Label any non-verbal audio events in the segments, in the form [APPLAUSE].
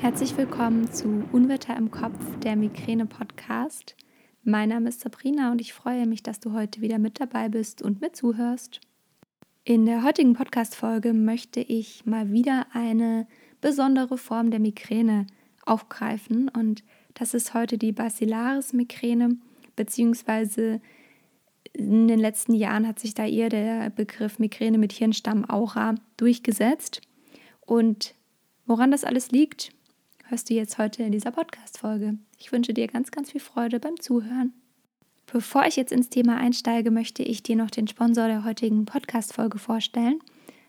Herzlich willkommen zu Unwetter im Kopf, der Migräne-Podcast. Mein Name ist Sabrina und ich freue mich, dass du heute wieder mit dabei bist und mir zuhörst. In der heutigen Podcast-Folge möchte ich mal wieder eine besondere Form der Migräne aufgreifen und das ist heute die Basilaris-Migräne, beziehungsweise in den letzten Jahren hat sich da eher der Begriff Migräne mit Hirnstamm-Aura durchgesetzt. Und woran das alles liegt, hörst du jetzt heute in dieser Podcast-Folge. Ich wünsche dir ganz, ganz viel Freude beim Zuhören. Bevor ich jetzt ins Thema einsteige, möchte ich dir noch den Sponsor der heutigen Podcast-Folge vorstellen.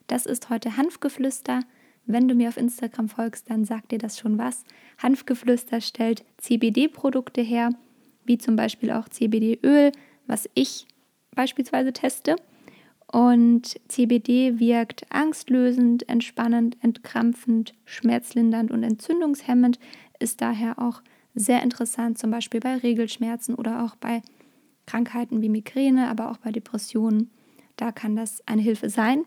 Das ist heute Hanfgeflüster. Wenn du mir auf Instagram folgst, dann sagt dir das schon was. Hanfgeflüster stellt CBD-Produkte her, wie zum Beispiel auch CBD-Öl, was ich beispielsweise teste. Und CBD wirkt angstlösend, entspannend, entkrampfend, schmerzlindernd und entzündungshemmend, ist daher auch sehr interessant, zum Beispiel bei Regelschmerzen oder auch bei Krankheiten wie Migräne, aber auch bei Depressionen. Da kann das eine Hilfe sein.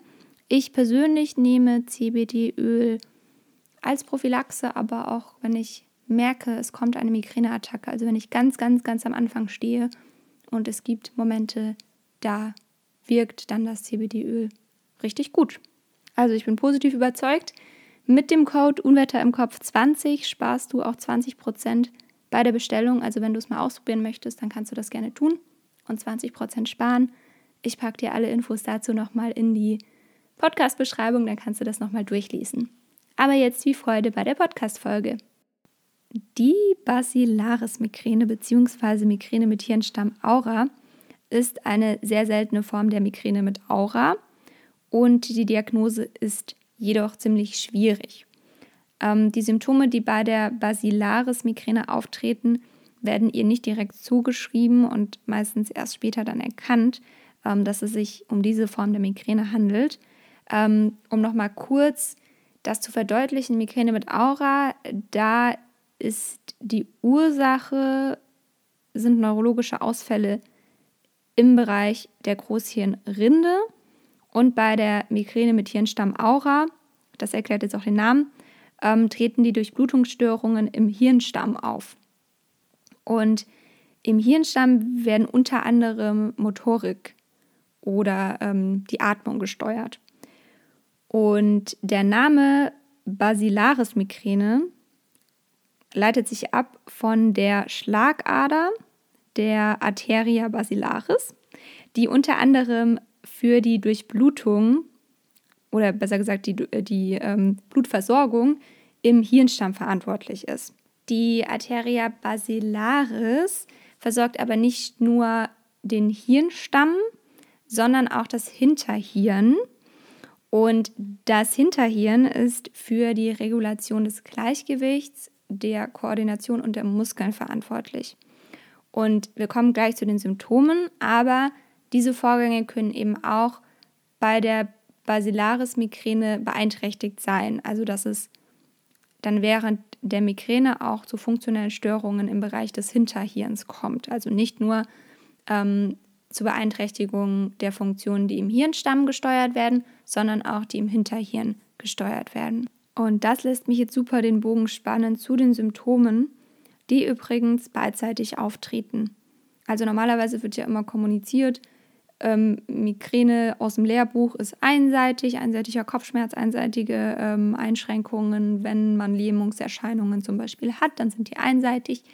Ich persönlich nehme CBD-Öl als Prophylaxe, aber auch wenn ich merke, es kommt eine Migräneattacke, also wenn ich ganz, ganz, ganz am Anfang stehe und es gibt Momente, da wirkt dann das CBD-Öl richtig gut. Also ich bin positiv überzeugt. Mit dem Code Unwetter im Kopf 20 sparst du auch 20 Prozent bei der Bestellung. Also wenn du es mal ausprobieren möchtest, dann kannst du das gerne tun und 20 Prozent sparen. Ich packe dir alle Infos dazu nochmal in die Podcast-Beschreibung, dann kannst du das nochmal durchlesen. Aber jetzt viel Freude bei der Podcast-Folge. Die Basilaris-Migräne bzw. Migräne mit Hirnstamm Aura ist eine sehr seltene Form der Migräne mit Aura und die Diagnose ist jedoch ziemlich schwierig. Ähm, die Symptome, die bei der Basilaris-Migräne auftreten, werden ihr nicht direkt zugeschrieben und meistens erst später dann erkannt, ähm, dass es sich um diese Form der Migräne handelt. Ähm, um nochmal kurz das zu verdeutlichen, Migräne mit Aura, da ist die Ursache, sind neurologische Ausfälle im Bereich der Großhirnrinde und bei der Migräne mit Hirnstamm Aura, das erklärt jetzt auch den Namen, ähm, treten die Durchblutungsstörungen im Hirnstamm auf. Und im Hirnstamm werden unter anderem Motorik oder ähm, die Atmung gesteuert. Und der Name Basilaris Migräne leitet sich ab von der Schlagader der Arteria basilaris, die unter anderem für die Durchblutung oder besser gesagt die, die ähm, Blutversorgung im Hirnstamm verantwortlich ist. Die Arteria basilaris versorgt aber nicht nur den Hirnstamm, sondern auch das Hinterhirn. Und das Hinterhirn ist für die Regulation des Gleichgewichts, der Koordination und der Muskeln verantwortlich. Und wir kommen gleich zu den Symptomen, aber diese Vorgänge können eben auch bei der Basilaris-Migräne beeinträchtigt sein. Also dass es dann während der Migräne auch zu funktionellen Störungen im Bereich des Hinterhirns kommt. Also nicht nur ähm, zu Beeinträchtigungen der Funktionen, die im Hirnstamm gesteuert werden, sondern auch die im Hinterhirn gesteuert werden. Und das lässt mich jetzt super den Bogen spannen zu den Symptomen die übrigens beidseitig auftreten. Also normalerweise wird ja immer kommuniziert, ähm, Migräne aus dem Lehrbuch ist einseitig, einseitiger Kopfschmerz, einseitige ähm, Einschränkungen. Wenn man Lähmungserscheinungen zum Beispiel hat, dann sind die einseitig.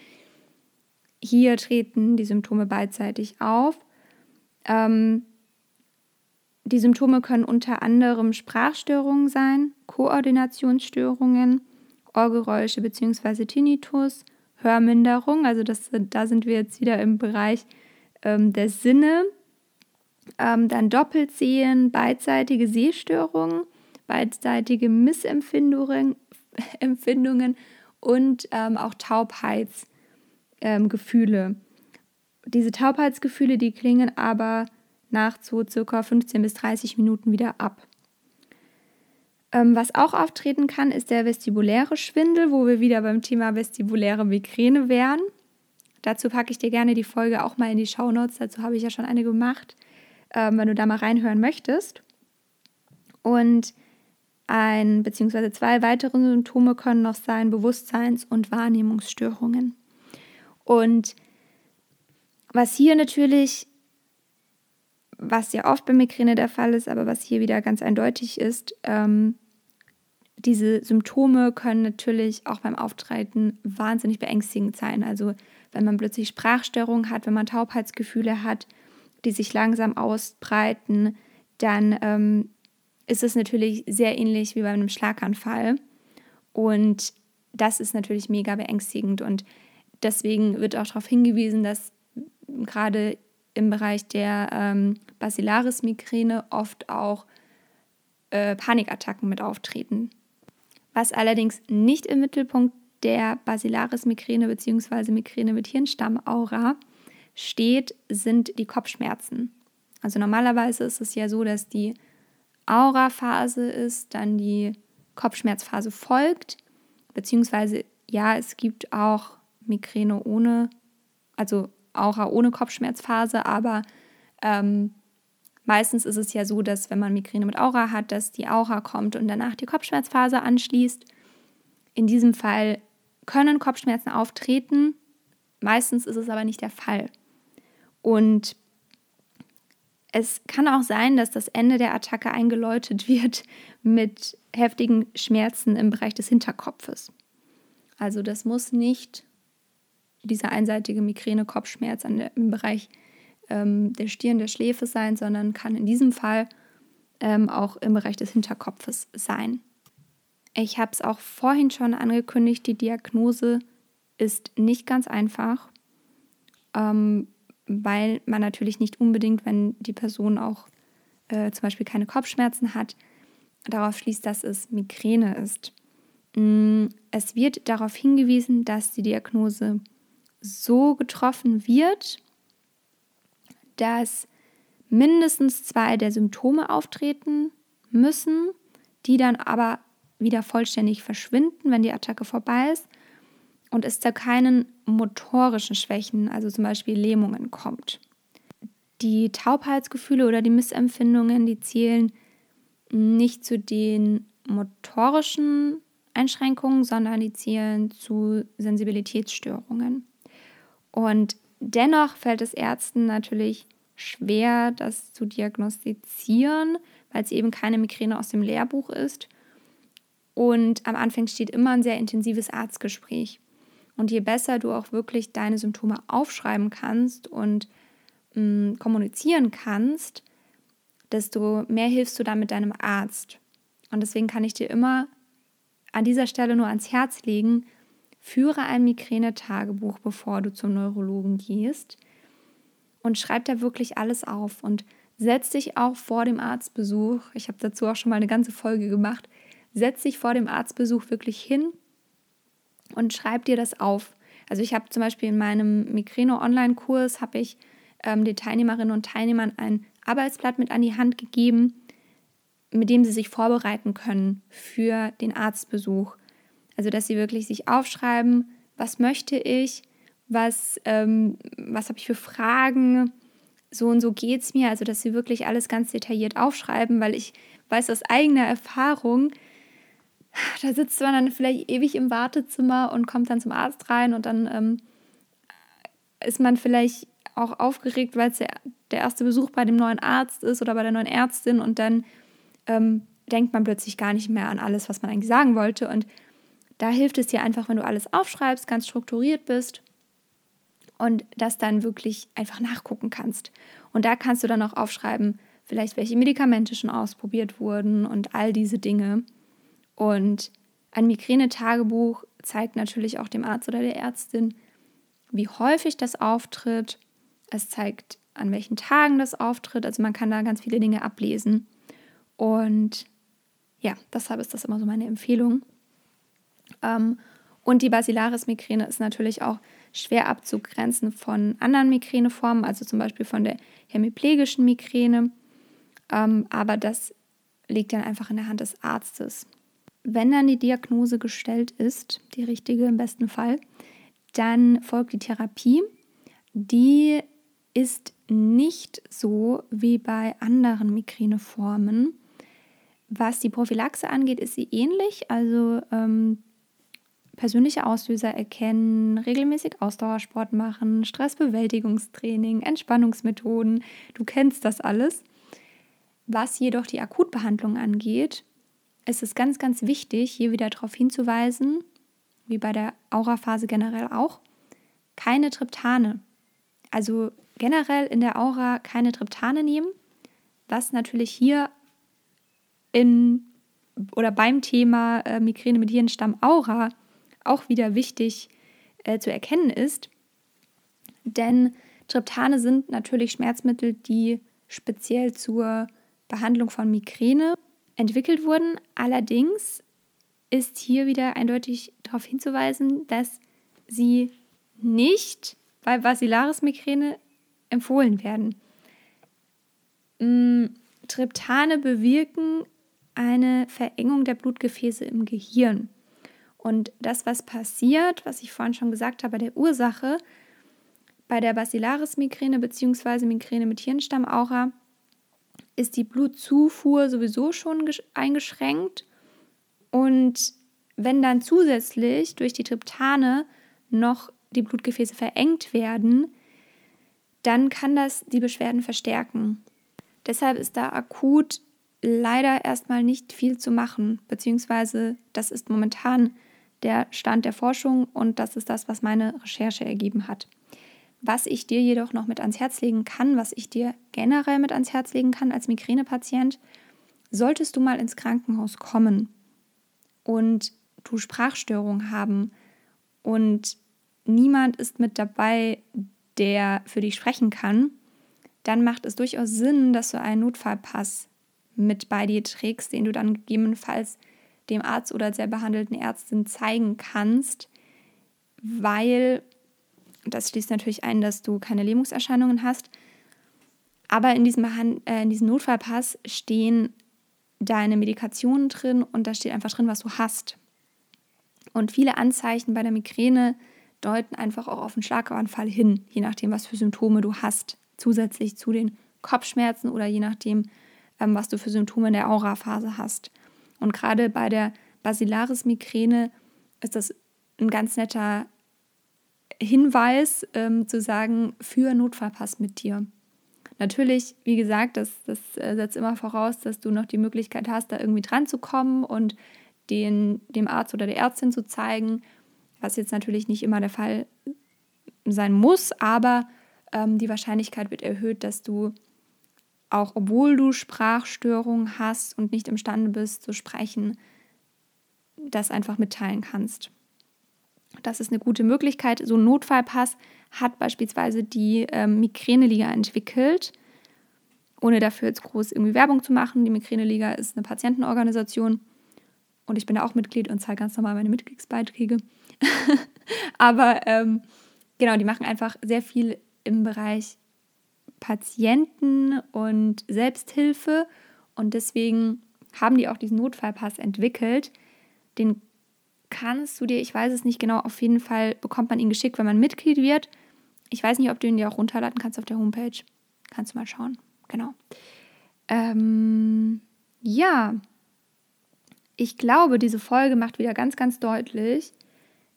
Hier treten die Symptome beidseitig auf. Ähm, die Symptome können unter anderem Sprachstörungen sein, Koordinationsstörungen, Ohrgeräusche bzw. Tinnitus, Hörminderung. Also das, da sind wir jetzt wieder im Bereich ähm, der Sinne. Ähm, dann Doppelsehen, beidseitige Sehstörungen, beidseitige Missempfindungen [LAUGHS] Empfindungen und ähm, auch Taubheitsgefühle. Ähm, Diese Taubheitsgefühle, die klingen aber nach so circa 15 bis 30 Minuten wieder ab. Ähm, was auch auftreten kann, ist der vestibuläre Schwindel, wo wir wieder beim Thema vestibuläre Migräne wären. Dazu packe ich dir gerne die Folge auch mal in die Shownotes. Dazu habe ich ja schon eine gemacht, ähm, wenn du da mal reinhören möchtest. Und Ein bzw. zwei weitere Symptome können noch sein Bewusstseins- und Wahrnehmungsstörungen. Und was hier natürlich, was ja oft bei Migräne der Fall ist, aber was hier wieder ganz eindeutig ist, ähm, diese Symptome können natürlich auch beim Auftreten wahnsinnig beängstigend sein. Also wenn man plötzlich Sprachstörungen hat, wenn man Taubheitsgefühle hat, die sich langsam ausbreiten, dann ähm, ist es natürlich sehr ähnlich wie bei einem Schlaganfall. Und das ist natürlich mega beängstigend. Und deswegen wird auch darauf hingewiesen, dass gerade im Bereich der ähm, Basilaris-Migräne oft auch äh, Panikattacken mit auftreten. Was allerdings nicht im Mittelpunkt der Basilaris-Migräne bzw. Migräne mit Hirnstammaura steht, sind die Kopfschmerzen. Also normalerweise ist es ja so, dass die Aura-Phase ist, dann die Kopfschmerzphase folgt, beziehungsweise ja, es gibt auch Migräne ohne, also Aura ohne Kopfschmerzphase, aber ähm, Meistens ist es ja so, dass wenn man Migräne mit Aura hat, dass die Aura kommt und danach die Kopfschmerzphase anschließt. In diesem Fall können Kopfschmerzen auftreten, meistens ist es aber nicht der Fall. Und es kann auch sein, dass das Ende der Attacke eingeläutet wird [LAUGHS] mit heftigen Schmerzen im Bereich des Hinterkopfes. Also das muss nicht dieser einseitige Migräne-Kopfschmerz im Bereich ähm, der Stirn, der Schläfe sein, sondern kann in diesem Fall ähm, auch im Bereich des Hinterkopfes sein. Ich habe es auch vorhin schon angekündigt, die Diagnose ist nicht ganz einfach, ähm, weil man natürlich nicht unbedingt, wenn die Person auch äh, zum Beispiel keine Kopfschmerzen hat, darauf schließt, dass es Migräne ist. Mm, es wird darauf hingewiesen, dass die Diagnose so getroffen wird, dass mindestens zwei der Symptome auftreten müssen, die dann aber wieder vollständig verschwinden, wenn die Attacke vorbei ist und es zu keinen motorischen Schwächen, also zum Beispiel Lähmungen, kommt. Die Taubheitsgefühle oder die Missempfindungen, die zählen nicht zu den motorischen Einschränkungen, sondern die zählen zu Sensibilitätsstörungen. Und Dennoch fällt es Ärzten natürlich schwer, das zu diagnostizieren, weil es eben keine Migräne aus dem Lehrbuch ist. Und am Anfang steht immer ein sehr intensives Arztgespräch. Und je besser du auch wirklich deine Symptome aufschreiben kannst und mh, mm, kommunizieren kannst, desto mehr hilfst du dann mit deinem Arzt. Und deswegen kann ich dir immer an dieser Stelle nur ans Herz legen, Führe ein Migränetagebuch, bevor du zum Neurologen gehst und schreib da wirklich alles auf und setz dich auch vor dem Arztbesuch, ich habe dazu auch schon mal eine ganze Folge gemacht, setz dich vor dem Arztbesuch wirklich hin und schreib dir das auf. Also ich habe zum Beispiel in meinem Migräne-Online-Kurs habe ich ähm, den Teilnehmerinnen und Teilnehmern ein Arbeitsblatt mit an die Hand gegeben, mit dem sie sich vorbereiten können für den Arztbesuch. Also, dass sie wirklich sich aufschreiben, was möchte ich, was, ähm, was habe ich für Fragen, so und so geht es mir. Also, dass sie wirklich alles ganz detailliert aufschreiben, weil ich weiß aus eigener Erfahrung, da sitzt man dann vielleicht ewig im Wartezimmer und kommt dann zum Arzt rein und dann ähm, ist man vielleicht auch aufgeregt, weil es der, der erste Besuch bei dem neuen Arzt ist oder bei der neuen Ärztin und dann ähm, denkt man plötzlich gar nicht mehr an alles, was man eigentlich sagen wollte. Und da hilft es dir einfach, wenn du alles aufschreibst, ganz strukturiert bist und das dann wirklich einfach nachgucken kannst. Und da kannst du dann auch aufschreiben, vielleicht welche Medikamente schon ausprobiert wurden und all diese Dinge. Und ein Migränetagebuch zeigt natürlich auch dem Arzt oder der Ärztin, wie häufig das auftritt. Es zeigt, an welchen Tagen das auftritt. Also man kann da ganz viele Dinge ablesen. Und ja, deshalb ist das immer so meine Empfehlung. Ähm, und die Basilaris-Migräne ist natürlich auch schwer abzugrenzen von anderen Migräneformen, also zum Beispiel von der hemiplegischen Migräne. Ähm, aber das liegt dann einfach in der Hand des Arztes. Wenn dann die Diagnose gestellt ist, die richtige im besten Fall, dann folgt die Therapie. Die ist nicht so wie bei anderen Migräneformen, Was die Prophylaxe angeht, ist sie ähnlich. Also ähm, persönliche Auslöser erkennen, regelmäßig Ausdauersport machen, Stressbewältigungstraining, Entspannungsmethoden. Du kennst das alles. Was jedoch die Akutbehandlung angeht, ist es ganz, ganz wichtig, hier wieder darauf hinzuweisen, wie bei der Aura-Phase generell auch, keine Triptane. Also generell in der Aura keine Triptane nehmen, was natürlich hier in oder beim Thema äh, Migräne mit Hirnstamm Aura auch wieder wichtig äh, zu erkennen ist. Denn Triptane sind natürlich Schmerzmittel, die speziell zur Behandlung von Migräne entwickelt wurden. Allerdings ist hier wieder eindeutig darauf hinzuweisen, dass sie nicht bei Basilaris-Migräne empfohlen werden. Mm, Triptane bewirken eine Verengung der Blutgefäße im Gehirn. Und das, was passiert, was ich vorhin schon gesagt habe, bei der Ursache, bei der Basilaris-Migräne bzw. Migräne mit Hirnstammaura, ist die Blutzufuhr sowieso schon eingeschränkt. Und wenn dann zusätzlich durch die Triptane noch die Blutgefäße verengt werden, dann kann das die Beschwerden verstärken. Deshalb ist da akut leider erstmal nicht viel zu machen, beziehungsweise das ist momentan der Stand der Forschung und das ist das, was meine Recherche ergeben hat. Was ich dir jedoch noch mit ans Herz legen kann, was ich dir generell mit ans Herz legen kann als Migränepatient, solltest du mal ins Krankenhaus kommen und du Sprachstörungen haben und niemand ist mit dabei, der für dich sprechen kann, dann macht es durchaus Sinn, dass du einen Notfallpass mit bei dir trägst, den du dann gegebenenfalls dem Arzt oder der behandelten Ärztin zeigen kannst, weil das schließt natürlich ein, dass du keine Lähmungserscheinungen hast. Aber in diesem, äh, in diesem Notfallpass stehen deine Medikationen drin und da steht einfach drin, was du hast. Und viele Anzeichen bei der Migräne deuten einfach auch auf einen Schlaganfall hin, je nachdem, was für Symptome du hast, zusätzlich zu den Kopfschmerzen oder je nachdem, ähm, was du für Symptome in der Auraphase hast. Und gerade bei der Basilaris-Migräne ist das ein ganz netter Hinweis ähm, zu sagen, für Notfallpass mit dir. Natürlich, wie gesagt, das, das äh, setzt immer voraus, dass du noch die Möglichkeit hast, da irgendwie dran zu kommen und den, dem Arzt oder der Ärztin zu zeigen, was jetzt natürlich nicht immer der Fall sein muss, aber ähm, die Wahrscheinlichkeit wird erhöht, dass du auch obwohl du Sprachstörungen hast und nicht imstande bist zu sprechen, das einfach mitteilen kannst. Das ist eine gute Möglichkeit. So ein Notfallpass hat beispielsweise die ähm, Migräneliga entwickelt, ohne dafür jetzt groß irgendwie Werbung zu machen. Die Migräneliga ist eine Patientenorganisation und ich bin da auch Mitglied und zahle ganz normal meine Mitgliedsbeiträge. [LAUGHS] Aber ähm, genau, die machen einfach sehr viel im Bereich Patienten und Selbsthilfe und deswegen haben die auch diesen Notfallpass entwickelt. Den kannst du dir, ich weiß es nicht genau, auf jeden Fall bekommt man ihn geschickt, wenn man Mitglied wird. Ich weiß nicht, ob du ihn dir auch runterladen kannst auf der Homepage. Kannst du mal schauen. Genau. Ähm, ja, ich glaube, diese Folge macht wieder ganz, ganz deutlich,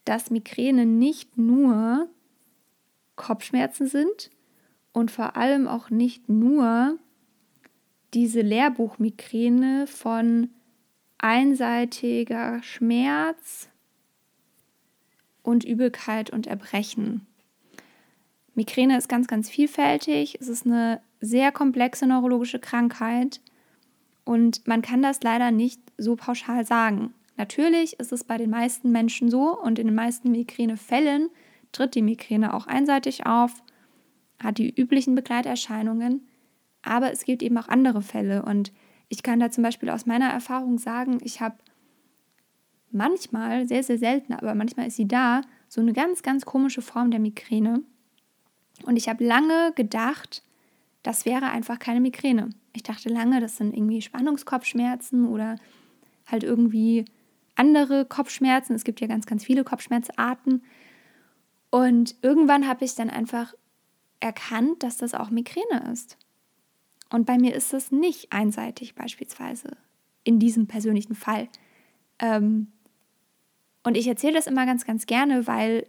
dass Migräne nicht nur Kopfschmerzen sind und vor allem auch nicht nur diese Lehrbuchmigräne von einseitiger Schmerz und Übelkeit und Erbrechen. Migräne ist ganz, ganz vielfältig. Es ist eine sehr komplexe neurologische Krankheit und man kann das leider nicht so pauschal sagen. Natürlich ist es bei den meisten Menschen so und in den meisten Migränefällen tritt die Migräne auch einseitig auf, hat die üblichen Begleiterscheinungen, aber es gibt eben auch andere Fälle und ich kann da zum Beispiel aus meiner Erfahrung sagen, ich habe manchmal, sehr, sehr selten, aber manchmal ist sie da, so eine ganz, ganz komische Form der Migräne. Und ich habe lange gedacht, das wäre einfach keine Migräne. Ich dachte lange, das sind irgendwie Spannungskopfschmerzen oder halt irgendwie andere Kopfschmerzen. Es gibt ja ganz, ganz viele Kopfschmerzarten. Und irgendwann habe ich dann einfach erkannt, dass das auch Migräne ist. Und bei mir ist es nicht einseitig beispielsweise. in diesem persönlichen Fall. Ähm, und ich erzähle das immer ganz, ganz gerne, weil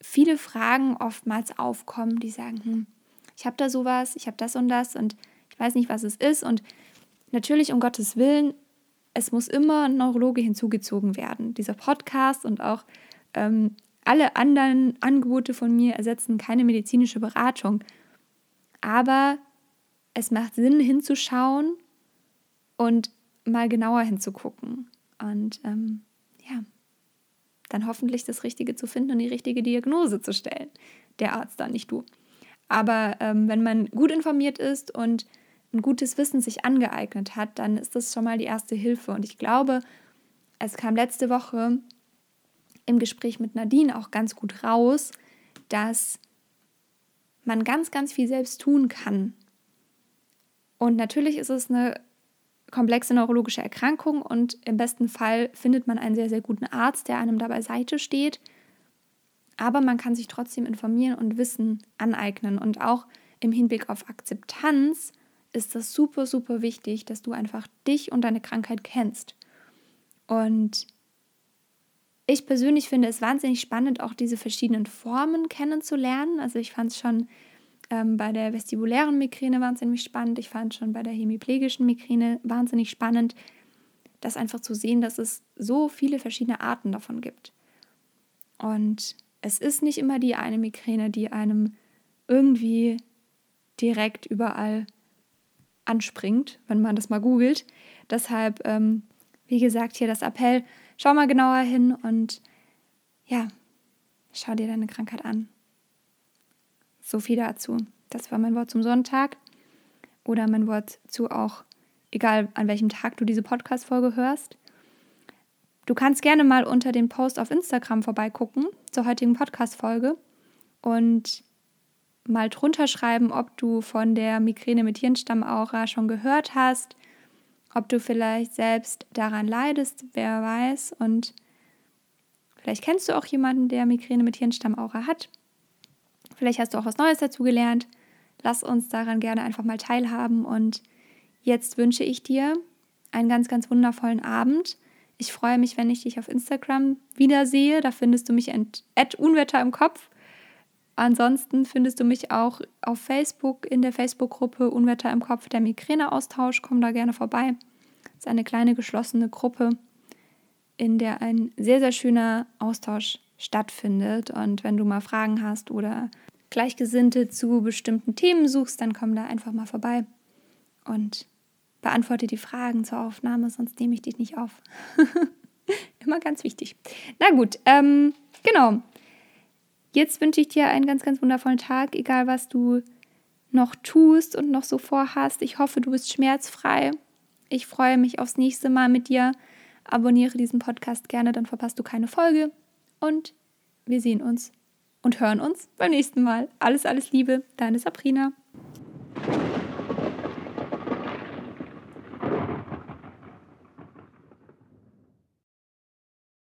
viele Fragen oftmals aufkommen, die sagen, hm, ich habe da sowas, ich habe das und das und ich weiß nicht, was es ist. Und natürlich, um Gottes Willen, es muss immer ein Neurologe hinzugezogen werden. Dieser Podcast und auch ähm, alle anderen Angebote von mir ersetzen keine medizinische Beratung. Aber es macht Sinn, hinzuschauen und mal genauer hinzugucken. Und ähm, ja, dann hoffentlich das Richtige zu finden und die richtige Diagnose zu stellen. Der Arzt dann, nicht du. Aber ähm, wenn man gut informiert ist und ein gutes Wissen sich angeeignet hat, dann ist das schon mal die erste Hilfe. Und ich glaube, es kam letzte Woche im Gespräch mit Nadine auch ganz gut raus, dass man ganz, ganz viel selbst tun kann. Und natürlich ist es eine komplexe neurologische Erkrankung und im besten Fall findet man einen sehr, sehr guten Arzt, der einem dabei Seite steht. Aber man kann sich trotzdem informieren und Wissen aneignen. Und auch im Hinblick auf Akzeptanz ist das super, super wichtig, dass du einfach dich und deine Krankheit kennst. Und ich persönlich finde es wahnsinnig spannend, auch diese verschiedenen Formen kennenzulernen. Also ich fand es schon ähm, bei der vestibulären Migräne wahnsinnig spannend. Ich fand schon bei der hemiplegischen Migräne wahnsinnig spannend, das einfach zu sehen, dass es so viele verschiedene Arten davon gibt. Und es ist nicht immer die eine Migräne, die einem irgendwie direkt überall anspringt, wenn man das mal googelt. Deshalb, ähm, wie gesagt, hier das Appell, schau mal genauer hin und ja, schau dir deine Krankheit an. So viel dazu. Das war mein Wort zum Sonntag. Oder mein Wort zu auch, egal an welchem Tag du diese Podcast-Folge hörst. Du kannst gerne mal unter dem Post auf Instagram vorbeigucken zur heutigen Podcast-Folge und mal drunter schreiben, ob du von der Migräne mit Hirnstammaura schon gehört hast, ob du vielleicht selbst daran leidest, wer weiß. Und vielleicht kennst du auch jemanden, der Migräne mit Hirnstammaura hat. Vielleicht hast du auch was Neues dazu gelernt. Lass uns daran gerne einfach mal teilhaben. Und jetzt wünsche ich dir einen ganz, ganz wundervollen Abend. Ich freue mich, wenn ich dich auf Instagram wiedersehe. Da findest du mich at Unwetter im Kopf. Ansonsten findest du mich auch auf Facebook in der Facebook-Gruppe Unwetter im Kopf, der Migräneaustausch. Komm da gerne vorbei. Das ist eine kleine geschlossene Gruppe, in der ein sehr, sehr schöner Austausch stattfindet. Und wenn du mal Fragen hast oder Gleichgesinnte zu bestimmten Themen suchst, dann komm da einfach mal vorbei und beantworte die Fragen zur Aufnahme, sonst nehme ich dich nicht auf. [LAUGHS] Immer ganz wichtig. Na gut, ähm, genau. Jetzt wünsche ich dir einen ganz, ganz wundervollen Tag, egal was du noch tust und noch so vorhast. Ich hoffe, du bist schmerzfrei. Ich freue mich aufs nächste Mal mit dir. Abonniere diesen Podcast gerne, dann verpasst du keine Folge. Und wir sehen uns und hören uns beim nächsten Mal. Alles, alles Liebe, deine Sabrina.